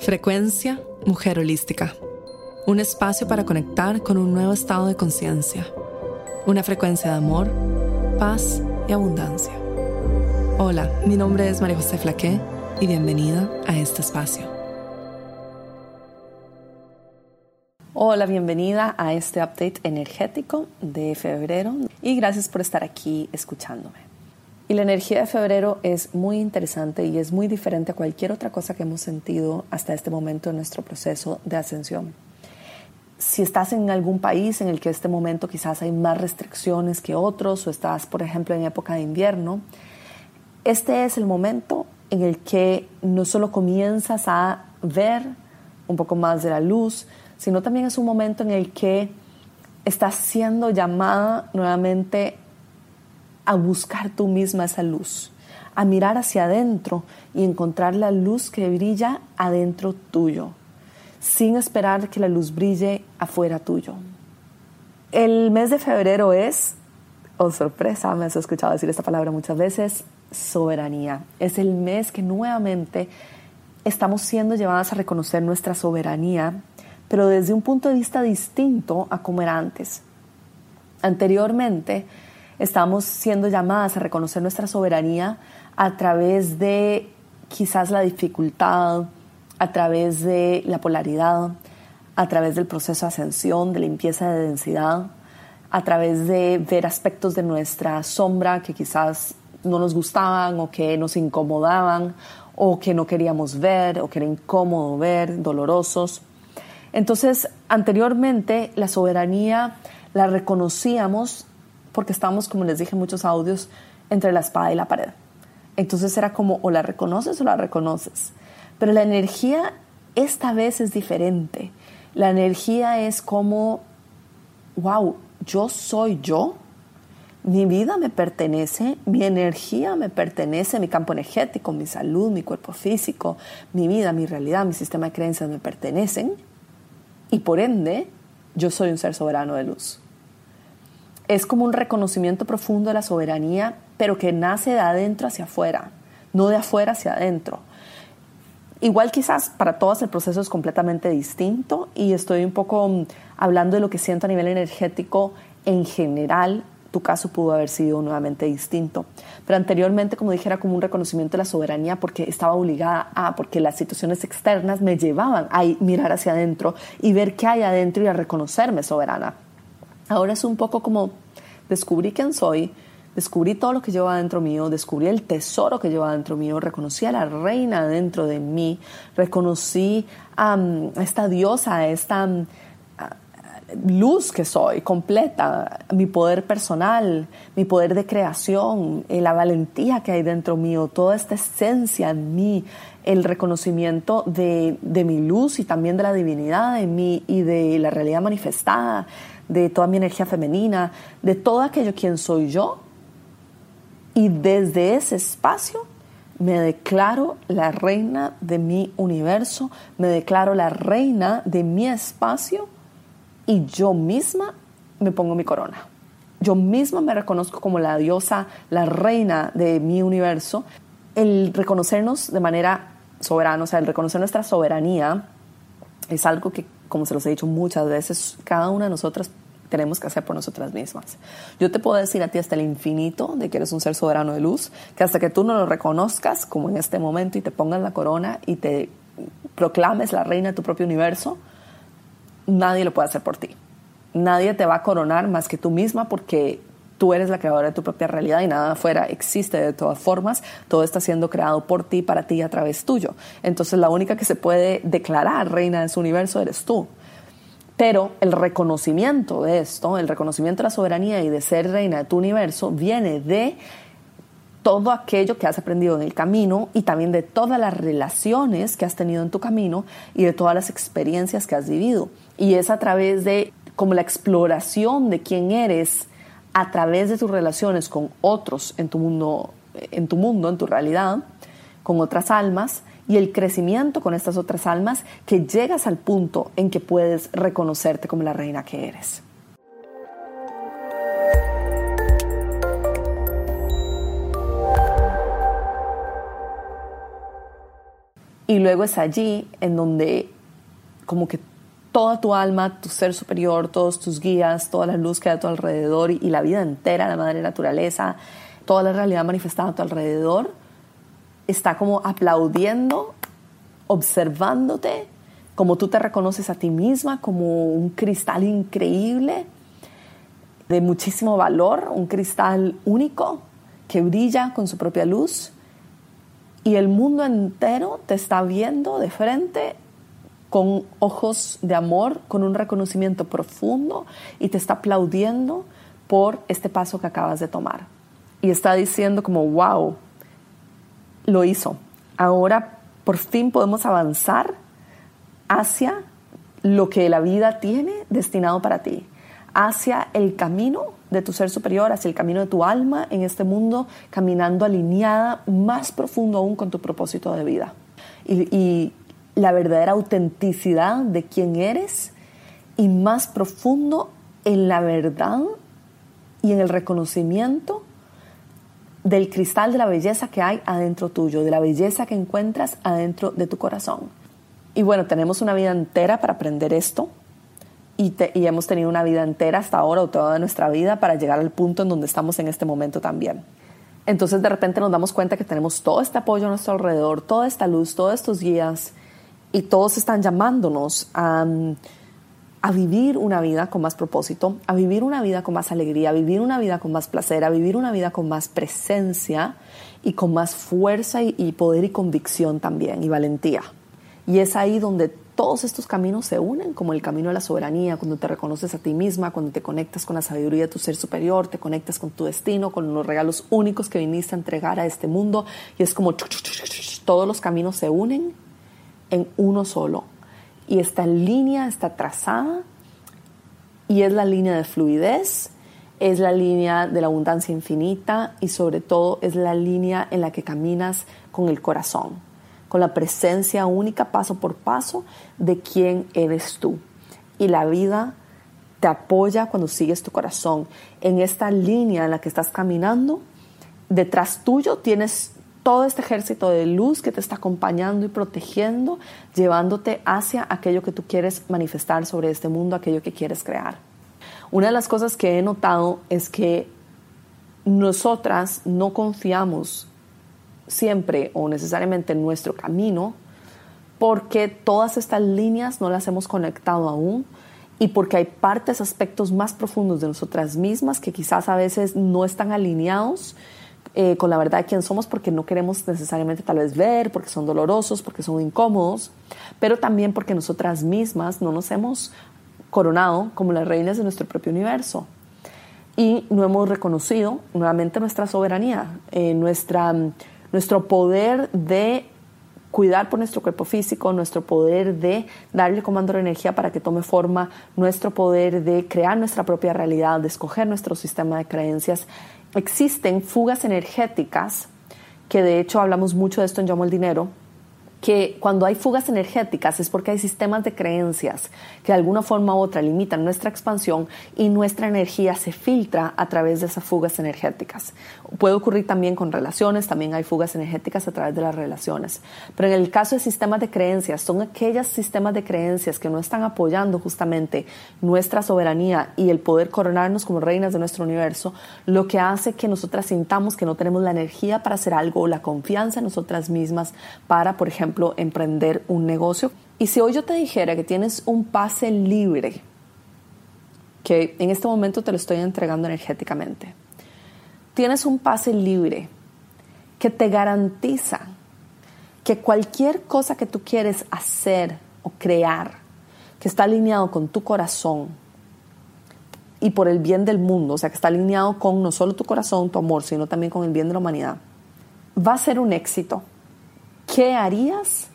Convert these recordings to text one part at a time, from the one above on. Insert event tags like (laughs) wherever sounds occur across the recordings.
Frecuencia Mujer Holística. Un espacio para conectar con un nuevo estado de conciencia. Una frecuencia de amor, paz y abundancia. Hola, mi nombre es María José Flaqué y bienvenida a este espacio. Hola, bienvenida a este update energético de febrero y gracias por estar aquí escuchándome. Y la energía de febrero es muy interesante y es muy diferente a cualquier otra cosa que hemos sentido hasta este momento en nuestro proceso de ascensión. Si estás en algún país en el que este momento quizás hay más restricciones que otros o estás, por ejemplo, en época de invierno, este es el momento en el que no solo comienzas a ver un poco más de la luz, sino también es un momento en el que estás siendo llamada nuevamente a buscar tú misma esa luz, a mirar hacia adentro y encontrar la luz que brilla adentro tuyo, sin esperar que la luz brille afuera tuyo. El mes de febrero es, oh sorpresa, me has escuchado decir esta palabra muchas veces, soberanía. Es el mes que nuevamente estamos siendo llevadas a reconocer nuestra soberanía, pero desde un punto de vista distinto a como era antes. Anteriormente, estamos siendo llamadas a reconocer nuestra soberanía a través de quizás la dificultad, a través de la polaridad, a través del proceso de ascensión, de limpieza de densidad, a través de ver aspectos de nuestra sombra que quizás no nos gustaban o que nos incomodaban o que no queríamos ver o que era incómodo ver, dolorosos. Entonces, anteriormente la soberanía la reconocíamos porque estábamos, como les dije muchos audios, entre la espada y la pared. Entonces era como o la reconoces o la reconoces. Pero la energía esta vez es diferente. La energía es como, wow, yo soy yo, mi vida me pertenece, mi energía me pertenece, mi campo energético, mi salud, mi cuerpo físico, mi vida, mi realidad, mi sistema de creencias me pertenecen y por ende yo soy un ser soberano de luz es como un reconocimiento profundo de la soberanía, pero que nace de adentro hacia afuera, no de afuera hacia adentro. Igual quizás para todas el proceso es completamente distinto y estoy un poco mm, hablando de lo que siento a nivel energético en general. Tu caso pudo haber sido nuevamente distinto. Pero anteriormente, como dije, era como un reconocimiento de la soberanía porque estaba obligada a, porque las situaciones externas me llevaban a mirar hacia adentro y ver qué hay adentro y a reconocerme soberana. Ahora es un poco como descubrí quién soy, descubrí todo lo que lleva dentro mío, descubrí el tesoro que lleva dentro mío, reconocí a la reina dentro de mí, reconocí a esta diosa, a esta luz que soy, completa, mi poder personal, mi poder de creación, eh, la valentía que hay dentro mío, toda esta esencia en mí, el reconocimiento de, de mi luz y también de la divinidad en mí y de la realidad manifestada, de toda mi energía femenina, de todo aquello quien soy yo. Y desde ese espacio me declaro la reina de mi universo, me declaro la reina de mi espacio y yo misma me pongo mi corona. Yo misma me reconozco como la diosa, la reina de mi universo. El reconocernos de manera soberana, o sea, el reconocer nuestra soberanía, es algo que como se los he dicho muchas veces, cada una de nosotras tenemos que hacer por nosotras mismas. Yo te puedo decir a ti hasta el infinito de que eres un ser soberano de luz, que hasta que tú no lo reconozcas como en este momento y te pongas la corona y te proclames la reina de tu propio universo, nadie lo puede hacer por ti. Nadie te va a coronar más que tú misma porque tú eres la creadora de tu propia realidad y nada afuera existe de todas formas, todo está siendo creado por ti, para ti, a través tuyo. Entonces la única que se puede declarar reina de su universo eres tú. Pero el reconocimiento de esto, el reconocimiento de la soberanía y de ser reina de tu universo, viene de todo aquello que has aprendido en el camino y también de todas las relaciones que has tenido en tu camino y de todas las experiencias que has vivido. Y es a través de como la exploración de quién eres a través de tus relaciones con otros en tu mundo, en tu mundo, en tu realidad, con otras almas y el crecimiento con estas otras almas que llegas al punto en que puedes reconocerte como la reina que eres. Y luego es allí en donde como que toda tu alma, tu ser superior, todos tus guías, toda la luz que hay a tu alrededor y, la vida entera, la madre naturaleza, toda la realidad manifestada a tu alrededor, está como aplaudiendo, observándote, como tú te reconoces a ti misma, como un cristal increíble, de muchísimo valor, un cristal único que brilla con su propia luz. Y el mundo entero te está viendo de frente con ojos de amor, con un reconocimiento profundo y te está aplaudiendo por este paso que acabas de tomar. Y está diciendo como, wow, lo hizo. Ahora por fin podemos avanzar hacia lo que la vida tiene destinado para ti, hacia el camino de tu ser superior, hacia el camino de tu alma en este mundo, caminando alineada más profundo aún con tu propósito de vida. Y, y la verdadera autenticidad de quién eres y más profundo en la verdad y en el reconocimiento del cristal de la belleza que hay adentro tuyo, de la belleza que encuentras adentro de tu corazón. Y bueno, tenemos una vida entera para aprender esto y, y, hemos tenido una vida entera hasta ahora o toda nuestra vida para llegar al punto en donde estamos en este momento también. Entonces de repente nos damos cuenta que tenemos todo este apoyo a nuestro alrededor, toda esta luz, todos estos guías y todos están llamándonos a, a, vivir una vida con más propósito, a vivir una vida con más alegría, a vivir una vida con más placer, a vivir una vida con más presencia y con más fuerza y, y poder y convicción también y valentía. Y es ahí donde todos estos caminos se unen, como el camino de la soberanía, cuando te reconoces a ti misma, cuando te conectas con la sabiduría de tu ser superior, te conectas con tu destino, con los regalos únicos que viniste a entregar a este mundo, y es como todos los caminos se unen en uno solo. Y esta línea está trazada y es la línea de fluidez, es la línea de la abundancia infinita y sobre todo es la línea en la que caminas con el corazón, con la presencia única paso por paso de quién eres tú. Y la vida te apoya cuando sigues tu corazón. En esta línea en la que estás caminando, detrás tuyo tienes todo este ejército de luz que te está acompañando y protegiendo, llevándote hacia aquello que tú quieres manifestar sobre este mundo, aquello que quieres crear. Una de las cosas que he notado es que nosotras no confiamos siempre o necesariamente en nuestro camino porque todas estas líneas no las hemos conectado aún y porque hay partes, aspectos más profundos de nosotras mismas que quizás a veces no están alineados eh, con la verdad de quién somos porque no queremos necesariamente tal vez ver, porque son dolorosos, porque son incómodos, pero también porque nosotras mismas no nos hemos coronado como las reinas de nuestro propio universo. Y no hemos reconocido nuevamente nuestra soberanía, eh, nuestra, nuestro poder de cuidar por nuestro cuerpo físico, nuestro poder de darle comando de energía para que tome forma, nuestro poder de crear nuestra propia realidad, de escoger nuestro sistema de creencias existen fugas energéticas, que de hecho hablamos mucho de esto en Llamo el Dinero, que cuando hay fugas energéticas es porque hay sistemas de creencias que de alguna forma u otra limitan nuestra expansión y nuestra energía se filtra a través de esas fugas energéticas. Puede ocurrir también con relaciones, también hay fugas energéticas a través de las relaciones. Pero en el caso de sistemas de creencias, son aquellos sistemas de creencias que no están apoyando justamente nuestra soberanía y el poder coronarnos como reinas de nuestro universo, lo que hace que nosotras sintamos que no tenemos la energía para hacer algo o la confianza en nosotras mismas para, por ejemplo, emprender un negocio. Y si hoy yo te dijera que tienes un pase libre, que en este momento te lo estoy entregando energéticamente, tienes un pase libre que te garantiza que cualquier cosa que tú quieres hacer o crear, que está alineado con tu corazón y por el bien del mundo, o sea, que está alineado con no solo tu corazón, tu amor, sino también con el bien de la humanidad, va a ser un éxito ¿Qué harías?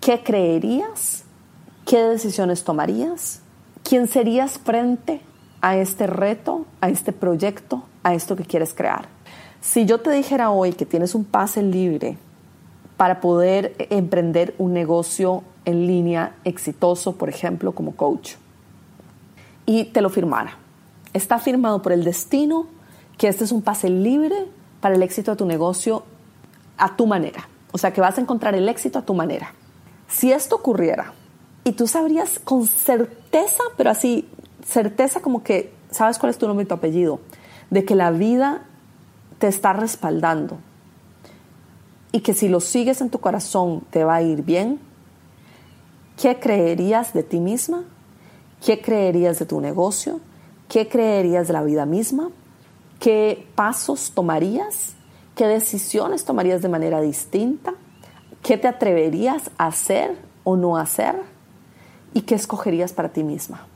¿Qué creerías? ¿Qué decisiones tomarías? ¿Quién serías frente a este reto, a este proyecto, a esto que quieres crear? Si yo te dijera hoy que tienes un pase libre para poder emprender un negocio en línea exitoso, por ejemplo, como coach, y te lo firmara, está firmado por el destino que este es un pase libre para el éxito de tu negocio a tu manera O sea que vas a encontrar el éxito a tu manera. Si esto ocurriera y tú sabrías con certeza, pero así, certeza como que sabes cuál es tu nombre y tu apellido, de que la vida te está respaldando y que si lo sigues en tu corazón te va a ir bien, ¿qué creerías de ti misma? ¿Qué creerías de tu negocio? ¿Qué creerías de la vida misma? ¿Qué pasos tomarías? ¿Qué decisiones tomarías de manera distinta? ¿Qué te atreverías a hacer o no hacer? ¿Y qué escogerías para ti misma?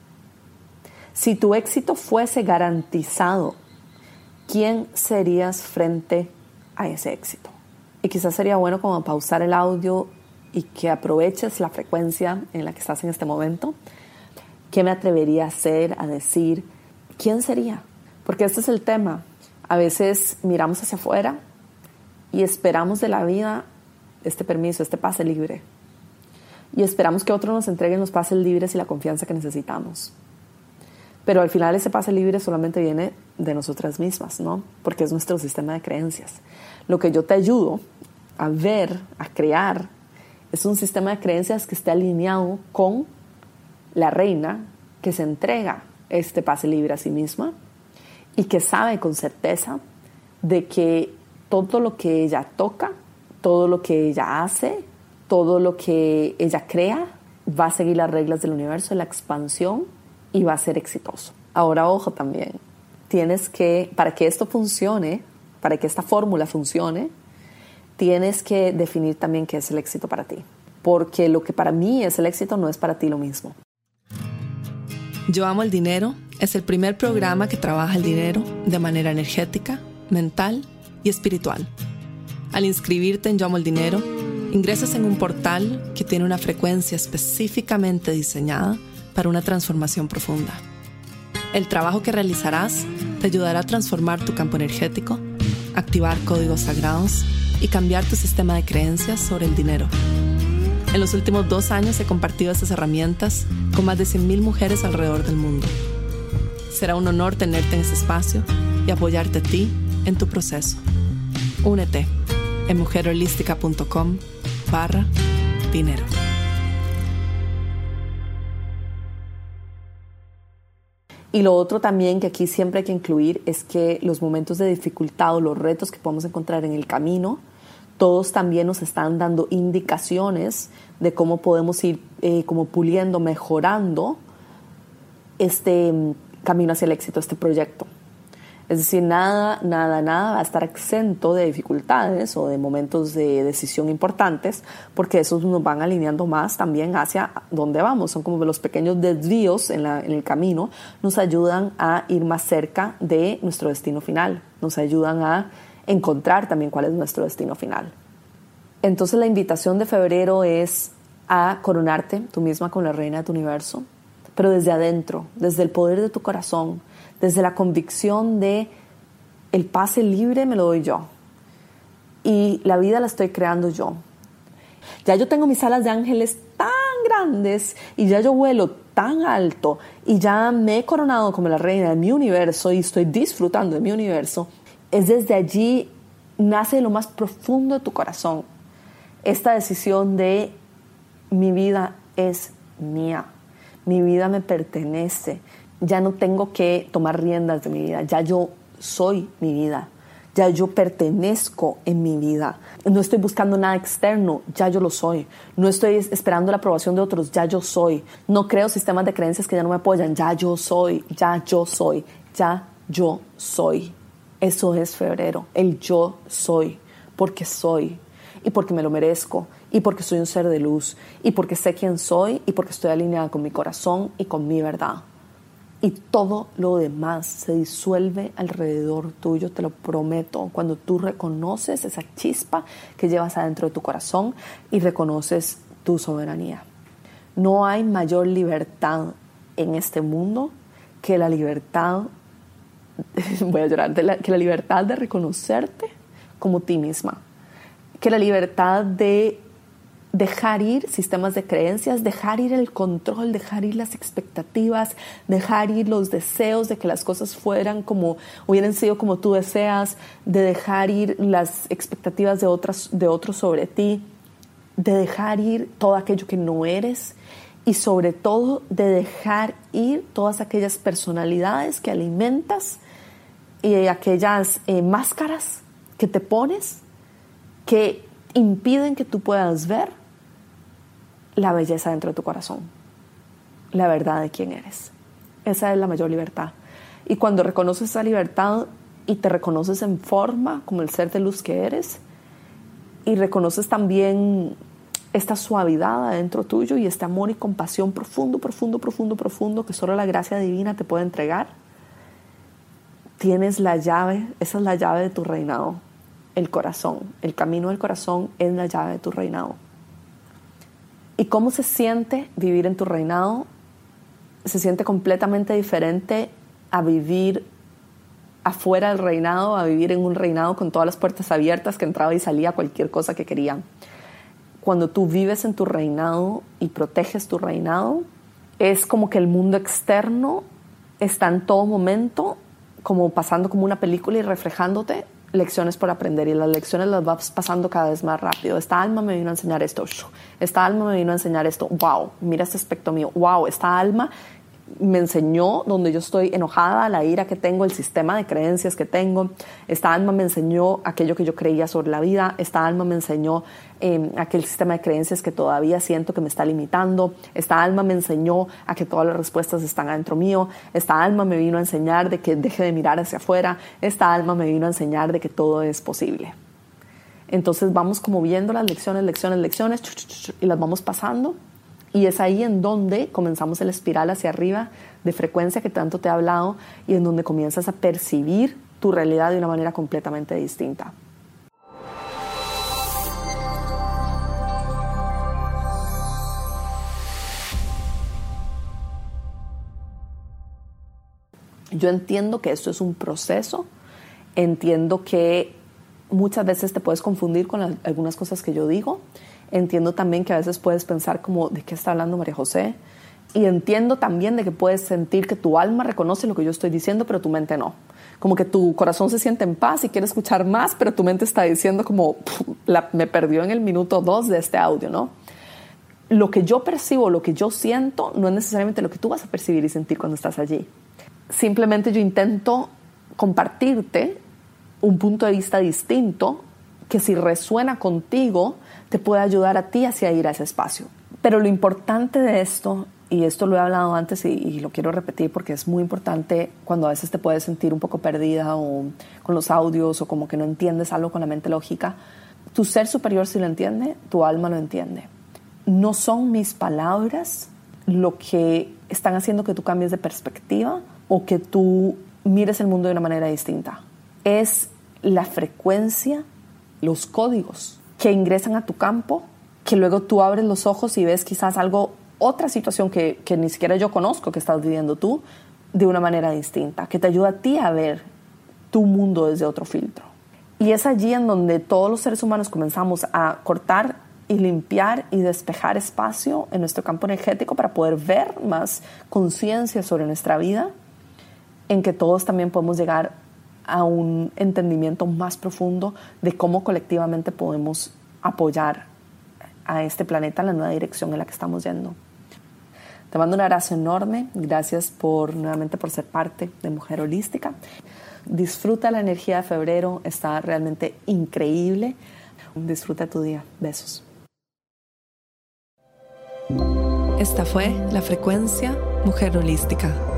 Si tu éxito fuese garantizado, ¿quién serías frente a ese éxito? Y quizás sería bueno como pausar el audio y que aproveches la frecuencia en la que estás en este momento. ¿Qué me atrevería a hacer, a decir? ¿Quién sería? Porque este es el tema. A veces miramos hacia afuera y esperamos de la vida este permiso, este pase libre. Y esperamos que otros nos entreguen los pases libres y la confianza que necesitamos. Pero al final ese pase libre solamente viene de nosotras mismas, ¿no? Porque es nuestro sistema de creencias. Lo que yo te ayudo a ver, a crear, es un sistema de creencias que esté alineado con la reina que se entrega este pase libre a sí misma y que sabe con certeza de que todo lo que ella toca, todo lo que ella hace, todo lo que ella crea, va a seguir las reglas del universo, la expansión y va a ser exitoso. Ahora, ojo también, tienes que, para que esto funcione, para que esta fórmula funcione, tienes que definir también qué es el éxito para ti. Porque lo que para mí es el éxito no es para ti lo mismo. Yo amo el dinero es el primer programa que trabaja el dinero de manera energética, mental espiritual. Al inscribirte en Yo amo el dinero, ingresas en un portal que tiene una frecuencia específicamente diseñada para una transformación profunda. El trabajo que realizarás te ayudará a transformar tu campo energético, activar códigos sagrados y cambiar tu sistema de creencias sobre el dinero. En los últimos dos años he compartido estas herramientas con más de 100.000 mujeres alrededor del mundo. Será un honor tenerte en este espacio y apoyarte a ti en tu proceso. Únete en mujerholística.com barra dinero. Y lo otro también que aquí siempre hay que incluir es que los momentos de dificultad o los retos que podemos encontrar en el camino, todos también nos están dando indicaciones de cómo podemos ir eh, como puliendo, mejorando este mm, camino hacia el éxito, este proyecto. Es decir, nada, nada, nada va a estar exento de dificultades o de momentos de decisión importantes, porque esos nos van alineando más también hacia dónde vamos. Son como los pequeños desvíos en, en el camino, nos ayudan a ir más cerca de nuestro destino final, nos ayudan a encontrar también cuál es nuestro destino final. Entonces la invitación de febrero es a coronarte tú misma con la reina de tu universo, pero desde adentro, desde el poder de tu corazón, desde la convicción de el pase libre me lo doy yo y la vida la estoy creando yo. Ya yo tengo mis alas de ángeles tan grandes y ya yo vuelo tan alto y ya me he coronado como la reina de mi universo y estoy disfrutando de mi universo. Es desde allí nace lo más profundo de tu corazón esta decisión de mi vida es mía, mi vida me pertenece, ya no tengo que tomar riendas de mi vida, ya yo soy mi vida, ya yo pertenezco en mi vida. No estoy buscando nada externo, ya yo lo soy. No estoy esperando la aprobación de otros, ya yo soy. No creo sistemas de creencias que ya no me apoyan, ya yo soy, ya yo soy, ya yo soy. Eso es febrero, el yo soy, porque soy y porque me lo merezco y porque soy un ser de luz y porque sé quién soy y porque estoy alineada con mi corazón y con mi verdad y todo lo demás se disuelve alrededor tuyo, te lo prometo, cuando tú reconoces esa chispa que llevas adentro de tu corazón y reconoces tu soberanía. No hay mayor libertad en este mundo que la libertad, (laughs) voy a llorar, que la libertad de reconocerte como ti misma, que la libertad de dejar ir sistemas de creencias, dejar ir el control, dejar ir las expectativas, dejar ir los deseos de que las cosas fueran como hubieran sido como tú deseas, de dejar ir las expectativas de otras de otros sobre ti, de dejar ir todo aquello que no eres y sobre todo de dejar ir todas aquellas personalidades que alimentas y aquellas eh, máscaras que te pones que impiden que tú puedas ver la belleza dentro de tu corazón, la verdad de quién eres. Esa es la mayor libertad. Y cuando reconoces esa libertad y te reconoces en forma como el ser de luz que eres, y reconoces también esta suavidad adentro tuyo y este amor y compasión profundo, profundo, profundo, profundo que solo la gracia divina te puede entregar, tienes la llave, esa es la llave de tu reinado, el corazón. El camino del corazón es la llave de tu reinado. ¿Y cómo se siente vivir en tu reinado? Se siente completamente diferente a vivir afuera del reinado, a vivir en un reinado con todas las puertas abiertas que entraba y salía cualquier cosa que quería. Cuando tú vives en tu reinado y proteges tu reinado, es como que el mundo externo está en todo momento como pasando como una película y reflejándote lecciones por aprender y las lecciones las vas pasando cada vez más rápido. Esta alma me vino a enseñar esto, esta alma me vino a enseñar esto, wow, mira este aspecto mío, wow, esta alma me enseñó donde yo estoy enojada, la ira que tengo, el sistema de creencias que tengo. Esta alma me enseñó aquello que yo creía sobre la vida. Esta alma me enseñó eh, aquel sistema de creencias que todavía siento que me está limitando. Esta alma me enseñó a que todas las respuestas están adentro mío. Esta alma me vino a enseñar de que deje de mirar hacia afuera. Esta alma me vino a enseñar de que todo es posible. Entonces vamos como viendo las lecciones, lecciones, lecciones y las vamos pasando y es ahí en donde comenzamos el espiral hacia arriba de frecuencia que tanto te he hablado y en donde comienzas a percibir tu realidad de una manera completamente distinta. Yo entiendo que esto es un proceso, entiendo que muchas veces te puedes confundir con algunas cosas que yo digo, Entiendo también que a veces puedes pensar como, ¿de qué está hablando María José? Y entiendo también de que puedes sentir que tu alma reconoce lo que yo estoy diciendo, pero tu mente no. Como que tu corazón se siente en paz y quiere escuchar más, pero tu mente está diciendo como, me perdió en el minuto dos de este audio, ¿no? Lo que yo percibo, lo que yo siento, no es necesariamente lo que tú vas a percibir y sentir cuando estás allí. Simplemente yo intento compartirte un punto de vista distinto que si resuena contigo, te puede ayudar a ti hacia ir a ese espacio. Pero lo importante de esto, y esto lo he hablado antes y, lo quiero repetir porque es muy importante cuando a veces te puedes sentir un poco perdida o con los audios o como que no entiendes algo con la mente lógica, tu ser superior sí lo entiende, tu alma lo entiende. No son mis palabras lo que están haciendo que tú cambies de perspectiva o que tú mires el mundo de una manera distinta. Es la frecuencia, los códigos que ingresan a tu campo, que luego tú abres los ojos y ves quizás algo, otra situación que, que ni siquiera yo conozco que estás viviendo tú, de una manera distinta, que te ayuda a ti a ver tu mundo desde otro filtro. Y es allí en donde todos los seres humanos comenzamos a cortar y limpiar y despejar espacio en nuestro campo energético para poder ver más conciencia sobre nuestra vida, en que todos también podemos llegar a un entendimiento más profundo de cómo colectivamente podemos apoyar a este planeta en la nueva dirección en la que estamos yendo. Te mando un abrazo enorme, gracias por nuevamente por ser parte de Mujer Holística. Disfruta la energía de febrero, está realmente increíble. Disfruta tu día. Besos. Esta fue la frecuencia Mujer Holística